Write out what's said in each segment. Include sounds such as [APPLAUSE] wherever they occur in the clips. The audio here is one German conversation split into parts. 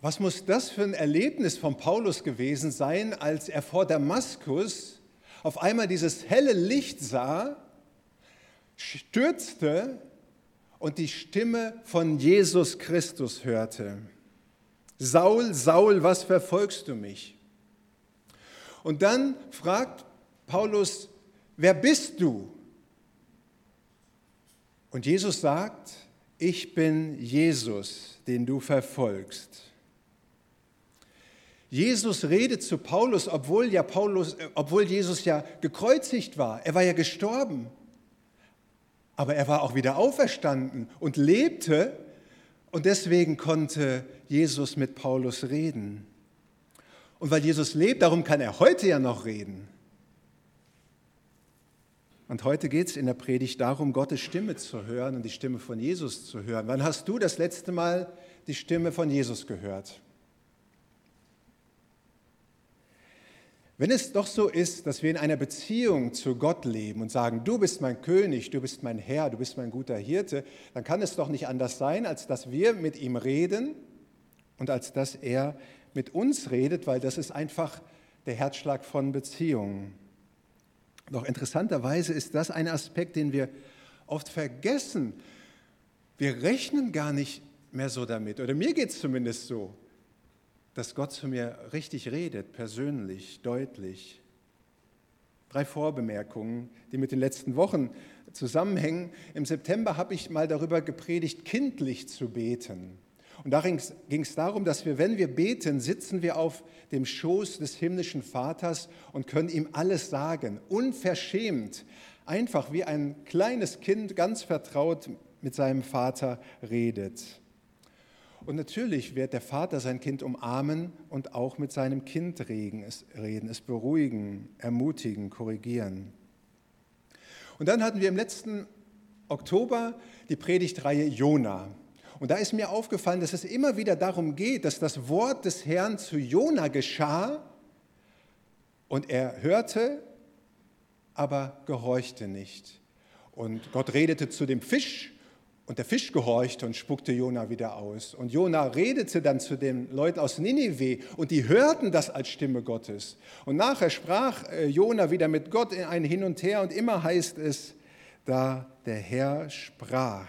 Was muss das für ein Erlebnis von Paulus gewesen sein, als er vor Damaskus auf einmal dieses helle Licht sah, stürzte und die Stimme von Jesus Christus hörte. Saul, Saul, was verfolgst du mich? Und dann fragt Paulus, wer bist du? Und Jesus sagt, ich bin Jesus, den du verfolgst. Jesus redet zu Paulus, obwohl, ja Paulus, äh, obwohl Jesus ja gekreuzigt war. Er war ja gestorben. Aber er war auch wieder auferstanden und lebte. Und deswegen konnte Jesus mit Paulus reden. Und weil Jesus lebt, darum kann er heute ja noch reden. Und heute geht es in der Predigt darum, Gottes Stimme zu hören und die Stimme von Jesus zu hören. Wann hast du das letzte Mal die Stimme von Jesus gehört? Wenn es doch so ist, dass wir in einer Beziehung zu Gott leben und sagen, du bist mein König, du bist mein Herr, du bist mein guter Hirte, dann kann es doch nicht anders sein, als dass wir mit ihm reden und als dass er mit uns redet, weil das ist einfach der Herzschlag von Beziehungen. Doch interessanterweise ist das ein Aspekt, den wir oft vergessen. Wir rechnen gar nicht mehr so damit, oder mir geht es zumindest so dass Gott zu mir richtig redet, persönlich, deutlich. Drei Vorbemerkungen, die mit den letzten Wochen zusammenhängen. Im September habe ich mal darüber gepredigt, kindlich zu beten. Und darin ging es darum, dass wir, wenn wir beten, sitzen wir auf dem Schoß des himmlischen Vaters und können ihm alles sagen, unverschämt, einfach wie ein kleines Kind ganz vertraut mit seinem Vater redet. Und natürlich wird der Vater sein Kind umarmen und auch mit seinem Kind reden, es beruhigen, ermutigen, korrigieren. Und dann hatten wir im letzten Oktober die Predigtreihe Jona. Und da ist mir aufgefallen, dass es immer wieder darum geht, dass das Wort des Herrn zu Jona geschah und er hörte, aber gehorchte nicht. Und Gott redete zu dem Fisch und der Fisch gehorchte und spuckte Jona wieder aus. Und Jona redete dann zu den Leuten aus Ninive und die hörten das als Stimme Gottes. Und nachher sprach äh, Jona wieder mit Gott in ein Hin und Her und immer heißt es, da der Herr sprach.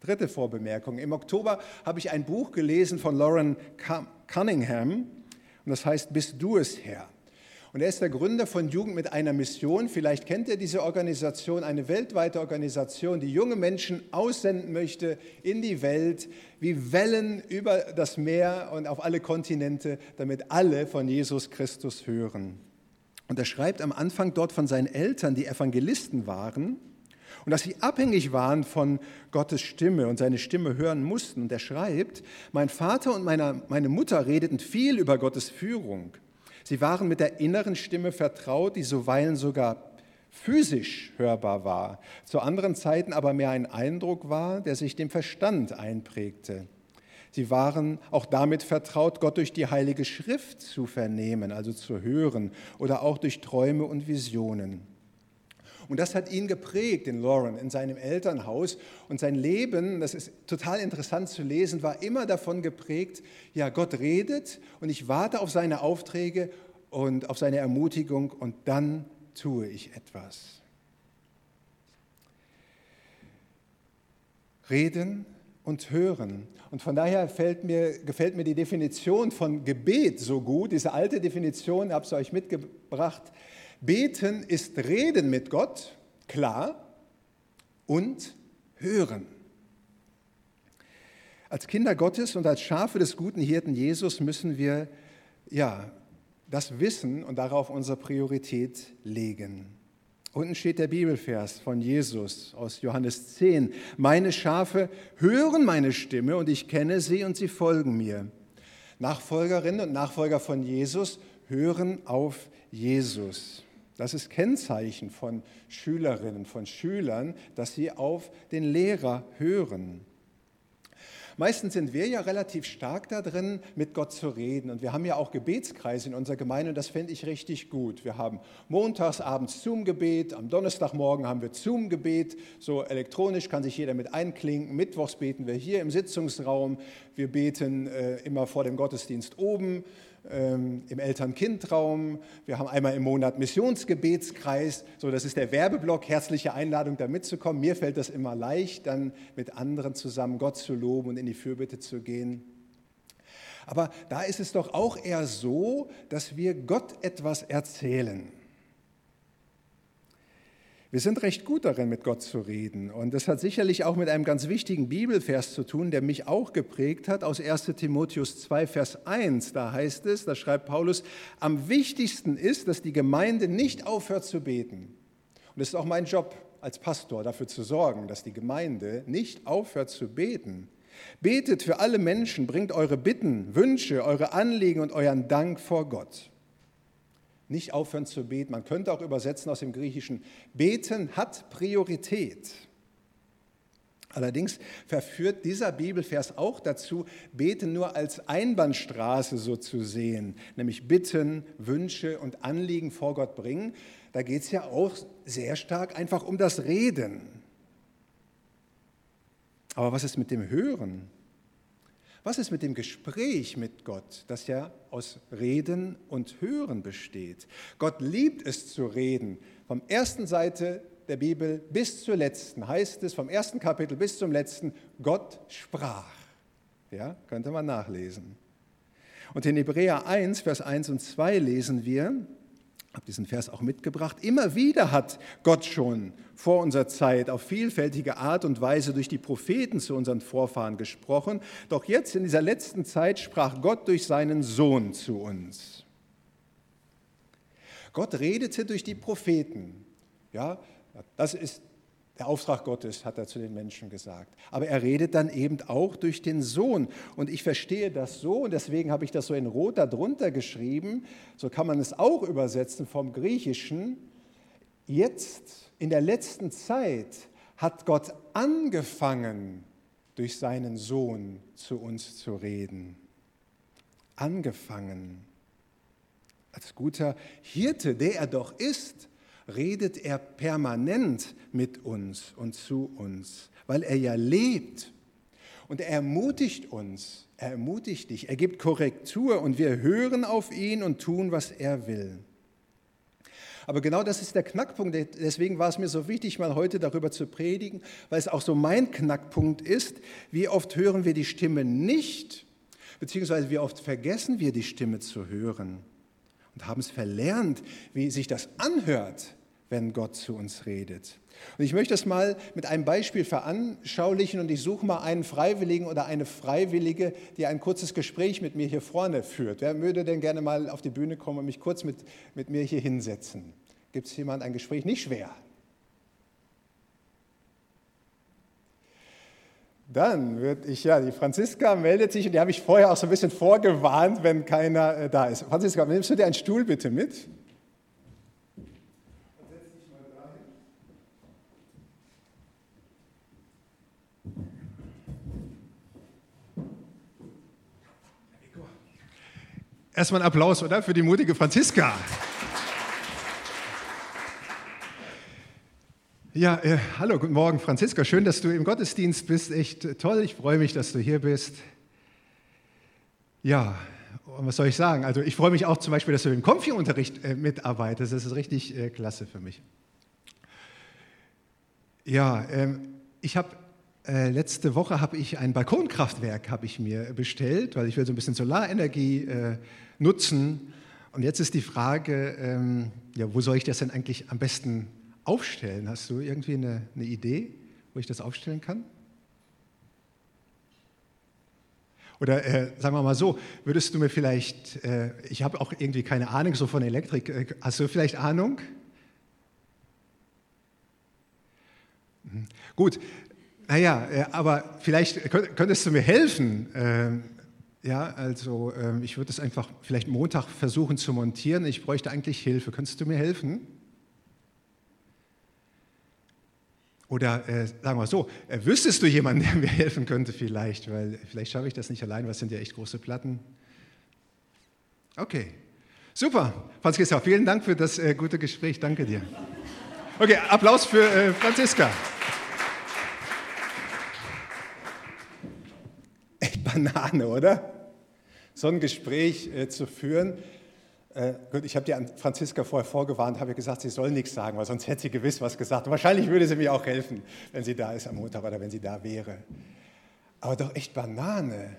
Dritte Vorbemerkung. Im Oktober habe ich ein Buch gelesen von Lauren Cunningham und das heißt Bist du es Herr? Und er ist der Gründer von Jugend mit einer Mission. Vielleicht kennt ihr diese Organisation, eine weltweite Organisation, die junge Menschen aussenden möchte in die Welt wie Wellen über das Meer und auf alle Kontinente, damit alle von Jesus Christus hören. Und er schreibt am Anfang dort von seinen Eltern, die Evangelisten waren, und dass sie abhängig waren von Gottes Stimme und seine Stimme hören mussten. Und er schreibt, mein Vater und meine Mutter redeten viel über Gottes Führung. Sie waren mit der inneren Stimme vertraut, die zuweilen sogar physisch hörbar war, zu anderen Zeiten aber mehr ein Eindruck war, der sich dem Verstand einprägte. Sie waren auch damit vertraut, Gott durch die Heilige Schrift zu vernehmen, also zu hören oder auch durch Träume und Visionen. Und das hat ihn geprägt, den Lauren, in seinem Elternhaus. Und sein Leben, das ist total interessant zu lesen, war immer davon geprägt, ja, Gott redet und ich warte auf seine Aufträge und auf seine Ermutigung und dann tue ich etwas. Reden und hören. Und von daher mir, gefällt mir die Definition von Gebet so gut, diese alte Definition, habe ich euch mitgebracht, Beten ist Reden mit Gott, klar, und Hören. Als Kinder Gottes und als Schafe des guten Hirten Jesus müssen wir ja, das wissen und darauf unsere Priorität legen. Unten steht der Bibelvers von Jesus aus Johannes 10. Meine Schafe hören meine Stimme und ich kenne sie und sie folgen mir. Nachfolgerinnen und Nachfolger von Jesus hören auf Jesus. Das ist Kennzeichen von Schülerinnen, von Schülern, dass sie auf den Lehrer hören. Meistens sind wir ja relativ stark da drin, mit Gott zu reden. Und wir haben ja auch Gebetskreise in unserer Gemeinde und das fände ich richtig gut. Wir haben montags abends Zoom-Gebet, am Donnerstagmorgen haben wir Zoom-Gebet, so elektronisch kann sich jeder mit einklinken. Mittwochs beten wir hier im Sitzungsraum. Wir beten äh, immer vor dem Gottesdienst oben ähm, im Eltern-Kind-Raum. Wir haben einmal im Monat Missionsgebetskreis. So, das ist der Werbeblock. Herzliche Einladung, da mitzukommen. Mir fällt das immer leicht, dann mit anderen zusammen Gott zu loben und in die Fürbitte zu gehen. Aber da ist es doch auch eher so, dass wir Gott etwas erzählen. Wir sind recht gut darin, mit Gott zu reden. Und das hat sicherlich auch mit einem ganz wichtigen Bibelvers zu tun, der mich auch geprägt hat, aus 1 Timotheus 2, Vers 1. Da heißt es, da schreibt Paulus, am wichtigsten ist, dass die Gemeinde nicht aufhört zu beten. Und es ist auch mein Job als Pastor, dafür zu sorgen, dass die Gemeinde nicht aufhört zu beten. Betet für alle Menschen, bringt eure Bitten, Wünsche, eure Anliegen und euren Dank vor Gott nicht aufhören zu beten. Man könnte auch übersetzen aus dem Griechischen, beten hat Priorität. Allerdings verführt dieser Bibelvers auch dazu, beten nur als Einbahnstraße so zu sehen, nämlich Bitten, Wünsche und Anliegen vor Gott bringen. Da geht es ja auch sehr stark einfach um das Reden. Aber was ist mit dem Hören? Was ist mit dem Gespräch mit Gott, das ja aus Reden und Hören besteht? Gott liebt es zu reden. Vom ersten Seite der Bibel bis zur letzten heißt es, vom ersten Kapitel bis zum letzten, Gott sprach. Ja, könnte man nachlesen. Und in Hebräer 1, Vers 1 und 2 lesen wir, habe diesen Vers auch mitgebracht. Immer wieder hat Gott schon vor unserer Zeit auf vielfältige Art und Weise durch die Propheten zu unseren Vorfahren gesprochen. Doch jetzt in dieser letzten Zeit sprach Gott durch seinen Sohn zu uns. Gott redete durch die Propheten. Ja, das ist der Auftrag Gottes, hat er zu den Menschen gesagt. Aber er redet dann eben auch durch den Sohn. Und ich verstehe das so, und deswegen habe ich das so in Rot darunter geschrieben. So kann man es auch übersetzen vom Griechischen. Jetzt, in der letzten Zeit, hat Gott angefangen, durch seinen Sohn zu uns zu reden. Angefangen. Als guter Hirte, der er doch ist, redet er permanent mit uns und zu uns, weil er ja lebt. Und er ermutigt uns, er ermutigt dich, er gibt Korrektur und wir hören auf ihn und tun, was er will. Aber genau das ist der Knackpunkt. Deswegen war es mir so wichtig, mal heute darüber zu predigen, weil es auch so mein Knackpunkt ist. Wie oft hören wir die Stimme nicht, beziehungsweise wie oft vergessen wir die Stimme zu hören und haben es verlernt, wie sich das anhört, wenn Gott zu uns redet. Und ich möchte das mal mit einem Beispiel veranschaulichen und ich suche mal einen Freiwilligen oder eine Freiwillige, die ein kurzes Gespräch mit mir hier vorne führt. Wer würde denn gerne mal auf die Bühne kommen und mich kurz mit, mit mir hier hinsetzen? Gibt es jemand ein Gespräch? Nicht schwer. Dann würde ich, ja, die Franziska meldet sich und die habe ich vorher auch so ein bisschen vorgewarnt, wenn keiner äh, da ist. Franziska, nimmst du dir einen Stuhl bitte mit? Erstmal ein Applaus, oder? Für die mutige Franziska. Ja, äh, hallo, guten Morgen, Franziska. Schön, dass du im Gottesdienst bist. Echt toll. Ich freue mich, dass du hier bist. Ja, was soll ich sagen? Also, ich freue mich auch zum Beispiel, dass du im Konfi-Unterricht äh, mitarbeitest. Das ist richtig äh, klasse für mich. Ja, ähm, ich habe äh, letzte Woche habe ich ein Balkonkraftwerk habe ich mir bestellt, weil ich will so ein bisschen Solarenergie äh, nutzen. Und jetzt ist die Frage, ähm, ja, wo soll ich das denn eigentlich am besten aufstellen? Hast du irgendwie eine, eine Idee, wo ich das aufstellen kann? Oder äh, sagen wir mal so, würdest du mir vielleicht, äh, ich habe auch irgendwie keine Ahnung so von Elektrik, äh, hast du vielleicht Ahnung? Mhm. Gut, naja, äh, aber vielleicht könntest du mir helfen. Ähm, ja, also ähm, ich würde es einfach vielleicht Montag versuchen zu montieren. Ich bräuchte eigentlich Hilfe. Könntest du mir helfen? Oder äh, sagen wir so, äh, wüsstest du jemanden, der [LAUGHS] mir helfen könnte vielleicht? Weil vielleicht schaffe ich das nicht allein, es sind ja echt große Platten. Okay, super. Franziska, vielen Dank für das äh, gute Gespräch. Danke dir. Okay, Applaus für äh, Franziska. Echt Banane, oder? So ein Gespräch äh, zu führen. Äh, gut, ich habe die an Franziska vorher vorgewarnt, habe gesagt, sie soll nichts sagen, weil sonst hätte sie gewiss was gesagt. Wahrscheinlich würde sie mir auch helfen, wenn sie da ist am Montag oder wenn sie da wäre. Aber doch echt Banane.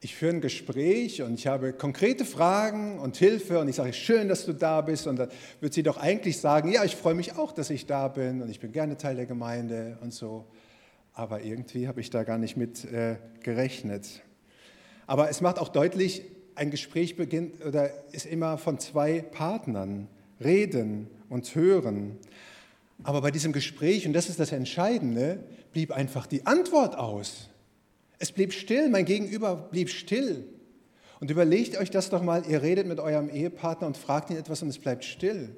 Ich führe ein Gespräch und ich habe konkrete Fragen und Hilfe und ich sage, schön, dass du da bist. Und dann wird sie doch eigentlich sagen, ja, ich freue mich auch, dass ich da bin und ich bin gerne Teil der Gemeinde und so. Aber irgendwie habe ich da gar nicht mit äh, gerechnet. Aber es macht auch deutlich, ein Gespräch beginnt oder ist immer von zwei Partnern, reden und hören. Aber bei diesem Gespräch, und das ist das Entscheidende, blieb einfach die Antwort aus. Es blieb still, mein Gegenüber blieb still. Und überlegt euch das doch mal, ihr redet mit eurem Ehepartner und fragt ihn etwas und es bleibt still.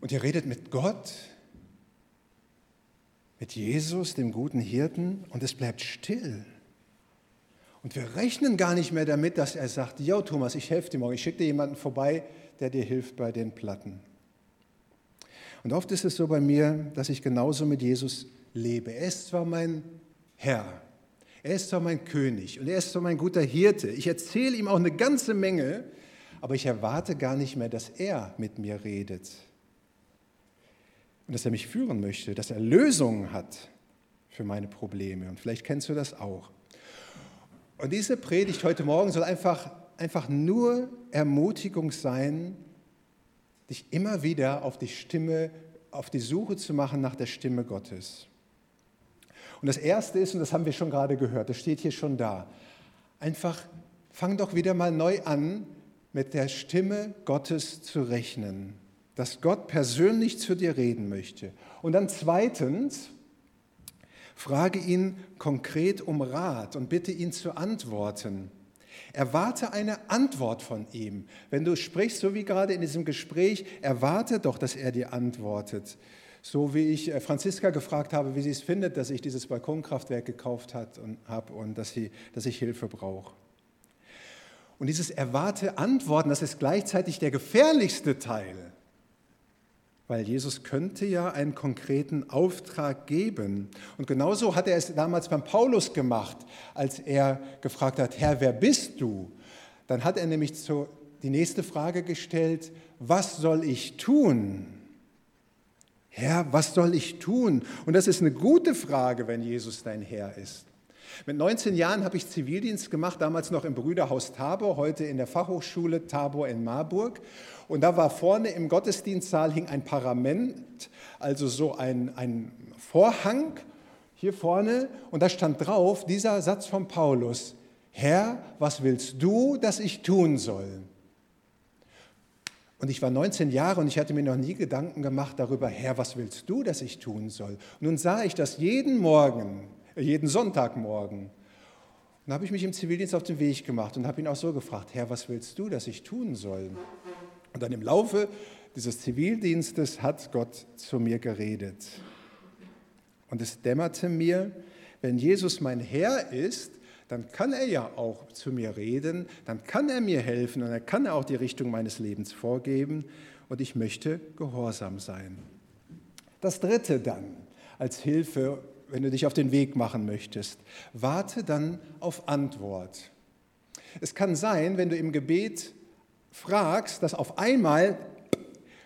Und ihr redet mit Gott, mit Jesus, dem guten Hirten, und es bleibt still. Und wir rechnen gar nicht mehr damit, dass er sagt, Jo Thomas, ich helfe dir morgen, ich schicke dir jemanden vorbei, der dir hilft bei den Platten. Und oft ist es so bei mir, dass ich genauso mit Jesus lebe. Er ist zwar mein Herr, er ist zwar mein König und er ist zwar mein guter Hirte. Ich erzähle ihm auch eine ganze Menge, aber ich erwarte gar nicht mehr, dass er mit mir redet. Und dass er mich führen möchte, dass er Lösungen hat für meine Probleme. Und vielleicht kennst du das auch. Und diese Predigt heute Morgen soll einfach, einfach nur Ermutigung sein, dich immer wieder auf die Stimme, auf die Suche zu machen nach der Stimme Gottes. Und das Erste ist, und das haben wir schon gerade gehört, das steht hier schon da, einfach fang doch wieder mal neu an, mit der Stimme Gottes zu rechnen, dass Gott persönlich zu dir reden möchte. Und dann zweitens, Frage ihn konkret um Rat und bitte ihn zu antworten. Erwarte eine Antwort von ihm. Wenn du sprichst, so wie gerade in diesem Gespräch, erwarte doch, dass er dir antwortet. So wie ich äh, Franziska gefragt habe, wie sie es findet, dass ich dieses Balkonkraftwerk gekauft habe und dass, sie, dass ich Hilfe brauche. Und dieses Erwarte Antworten, das ist gleichzeitig der gefährlichste Teil weil Jesus könnte ja einen konkreten Auftrag geben. Und genauso hat er es damals beim Paulus gemacht, als er gefragt hat, Herr, wer bist du? Dann hat er nämlich die nächste Frage gestellt, was soll ich tun? Herr, was soll ich tun? Und das ist eine gute Frage, wenn Jesus dein Herr ist. Mit 19 Jahren habe ich Zivildienst gemacht, damals noch im Brüderhaus Tabor, heute in der Fachhochschule Tabor in Marburg. Und da war vorne im Gottesdienstsaal hing ein Parament, also so ein, ein Vorhang hier vorne. Und da stand drauf dieser Satz von Paulus, Herr, was willst du, dass ich tun soll? Und ich war 19 Jahre und ich hatte mir noch nie Gedanken gemacht darüber, Herr, was willst du, dass ich tun soll? Und nun sah ich das jeden Morgen jeden Sonntagmorgen. Dann habe ich mich im Zivildienst auf den Weg gemacht und habe ihn auch so gefragt, Herr, was willst du, dass ich tun soll? Und dann im Laufe dieses Zivildienstes hat Gott zu mir geredet. Und es dämmerte mir, wenn Jesus mein Herr ist, dann kann er ja auch zu mir reden, dann kann er mir helfen und er kann auch die Richtung meines Lebens vorgeben und ich möchte gehorsam sein. Das Dritte dann als Hilfe wenn du dich auf den Weg machen möchtest. Warte dann auf Antwort. Es kann sein, wenn du im Gebet fragst, dass auf einmal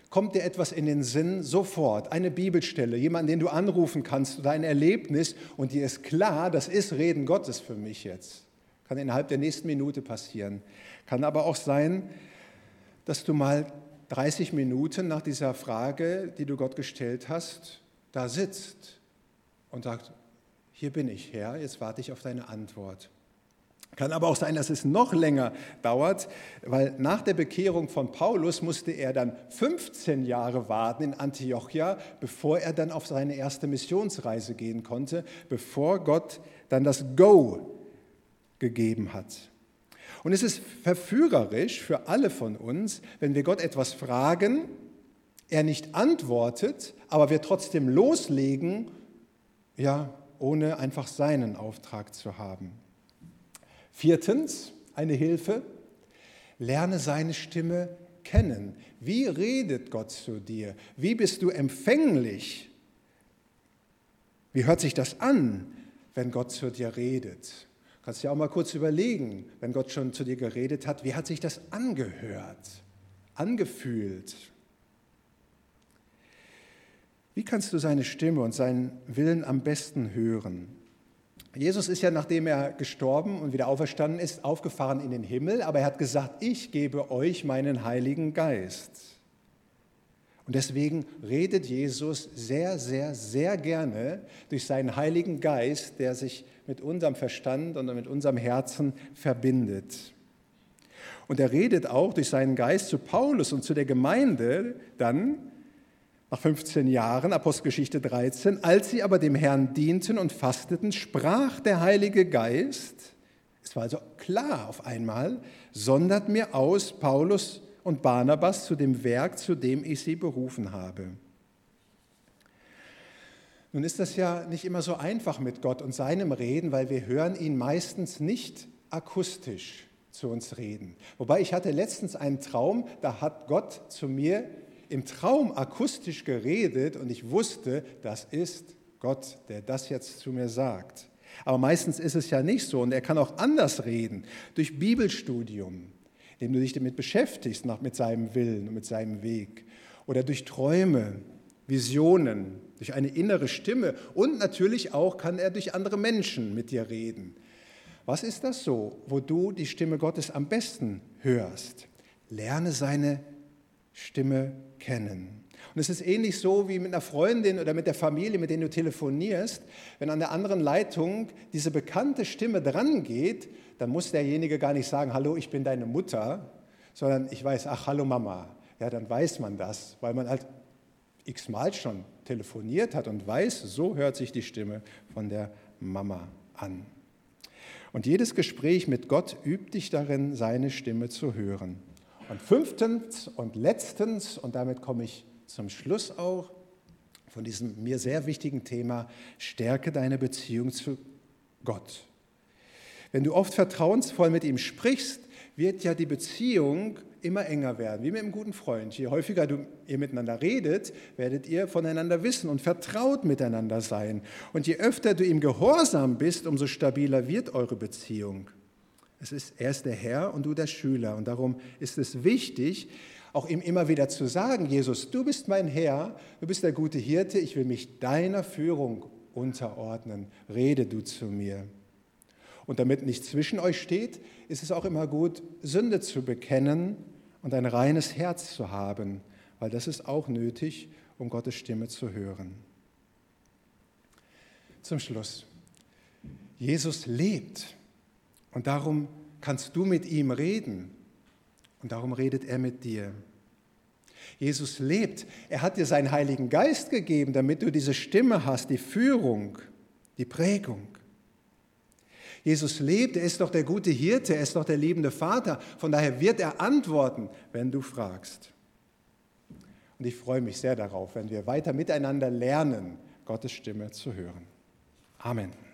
kommt dir etwas in den Sinn sofort, eine Bibelstelle, jemanden, den du anrufen kannst oder ein Erlebnis und dir ist klar, das ist Reden Gottes für mich jetzt. Kann innerhalb der nächsten Minute passieren. Kann aber auch sein, dass du mal 30 Minuten nach dieser Frage, die du Gott gestellt hast, da sitzt und sagt, hier bin ich, Herr, jetzt warte ich auf deine Antwort. Kann aber auch sein, dass es noch länger dauert, weil nach der Bekehrung von Paulus musste er dann 15 Jahre warten in Antiochia, bevor er dann auf seine erste Missionsreise gehen konnte, bevor Gott dann das Go gegeben hat. Und es ist verführerisch für alle von uns, wenn wir Gott etwas fragen er nicht antwortet, aber wir trotzdem loslegen, ja, ohne einfach seinen Auftrag zu haben. Viertens, eine Hilfe, lerne seine Stimme kennen. Wie redet Gott zu dir? Wie bist du empfänglich? Wie hört sich das an, wenn Gott zu dir redet? Kannst dir auch mal kurz überlegen, wenn Gott schon zu dir geredet hat, wie hat sich das angehört, angefühlt? Wie kannst du seine Stimme und seinen Willen am besten hören? Jesus ist ja, nachdem er gestorben und wieder auferstanden ist, aufgefahren in den Himmel, aber er hat gesagt, ich gebe euch meinen Heiligen Geist. Und deswegen redet Jesus sehr, sehr, sehr gerne durch seinen Heiligen Geist, der sich mit unserem Verstand und mit unserem Herzen verbindet. Und er redet auch durch seinen Geist zu Paulus und zu der Gemeinde dann, nach 15 Jahren, Apostelgeschichte 13, als sie aber dem Herrn dienten und fasteten, sprach der Heilige Geist, es war also klar auf einmal, sondert mir aus Paulus und Barnabas zu dem Werk, zu dem ich sie berufen habe. Nun ist das ja nicht immer so einfach mit Gott und seinem Reden, weil wir hören ihn meistens nicht akustisch zu uns reden. Wobei ich hatte letztens einen Traum, da hat Gott zu mir im Traum akustisch geredet und ich wusste, das ist Gott, der das jetzt zu mir sagt. Aber meistens ist es ja nicht so und er kann auch anders reden, durch Bibelstudium, indem du dich damit beschäftigst, mit seinem Willen und mit seinem Weg, oder durch Träume, Visionen, durch eine innere Stimme und natürlich auch kann er durch andere Menschen mit dir reden. Was ist das so, wo du die Stimme Gottes am besten hörst? Lerne seine Stimme kennen. Und es ist ähnlich so wie mit einer Freundin oder mit der Familie, mit denen du telefonierst. Wenn an der anderen Leitung diese bekannte Stimme drangeht, dann muss derjenige gar nicht sagen, hallo, ich bin deine Mutter, sondern ich weiß, ach, hallo Mama. Ja, dann weiß man das, weil man halt x-mal schon telefoniert hat und weiß, so hört sich die Stimme von der Mama an. Und jedes Gespräch mit Gott übt dich darin, seine Stimme zu hören. Und fünftens und letztens, und damit komme ich zum Schluss auch von diesem mir sehr wichtigen Thema, stärke deine Beziehung zu Gott. Wenn du oft vertrauensvoll mit ihm sprichst, wird ja die Beziehung immer enger werden, wie mit einem guten Freund. Je häufiger du, ihr miteinander redet, werdet ihr voneinander wissen und vertraut miteinander sein. Und je öfter du ihm gehorsam bist, umso stabiler wird eure Beziehung. Es ist, er ist der Herr und du der Schüler. Und darum ist es wichtig, auch ihm immer wieder zu sagen, Jesus, du bist mein Herr, du bist der gute Hirte, ich will mich deiner Führung unterordnen. Rede du zu mir. Und damit nichts zwischen euch steht, ist es auch immer gut, Sünde zu bekennen und ein reines Herz zu haben, weil das ist auch nötig, um Gottes Stimme zu hören. Zum Schluss. Jesus lebt. Und darum kannst du mit ihm reden. Und darum redet er mit dir. Jesus lebt. Er hat dir seinen Heiligen Geist gegeben, damit du diese Stimme hast, die Führung, die Prägung. Jesus lebt, er ist doch der gute Hirte, er ist doch der liebende Vater. Von daher wird er antworten, wenn du fragst. Und ich freue mich sehr darauf, wenn wir weiter miteinander lernen, Gottes Stimme zu hören. Amen.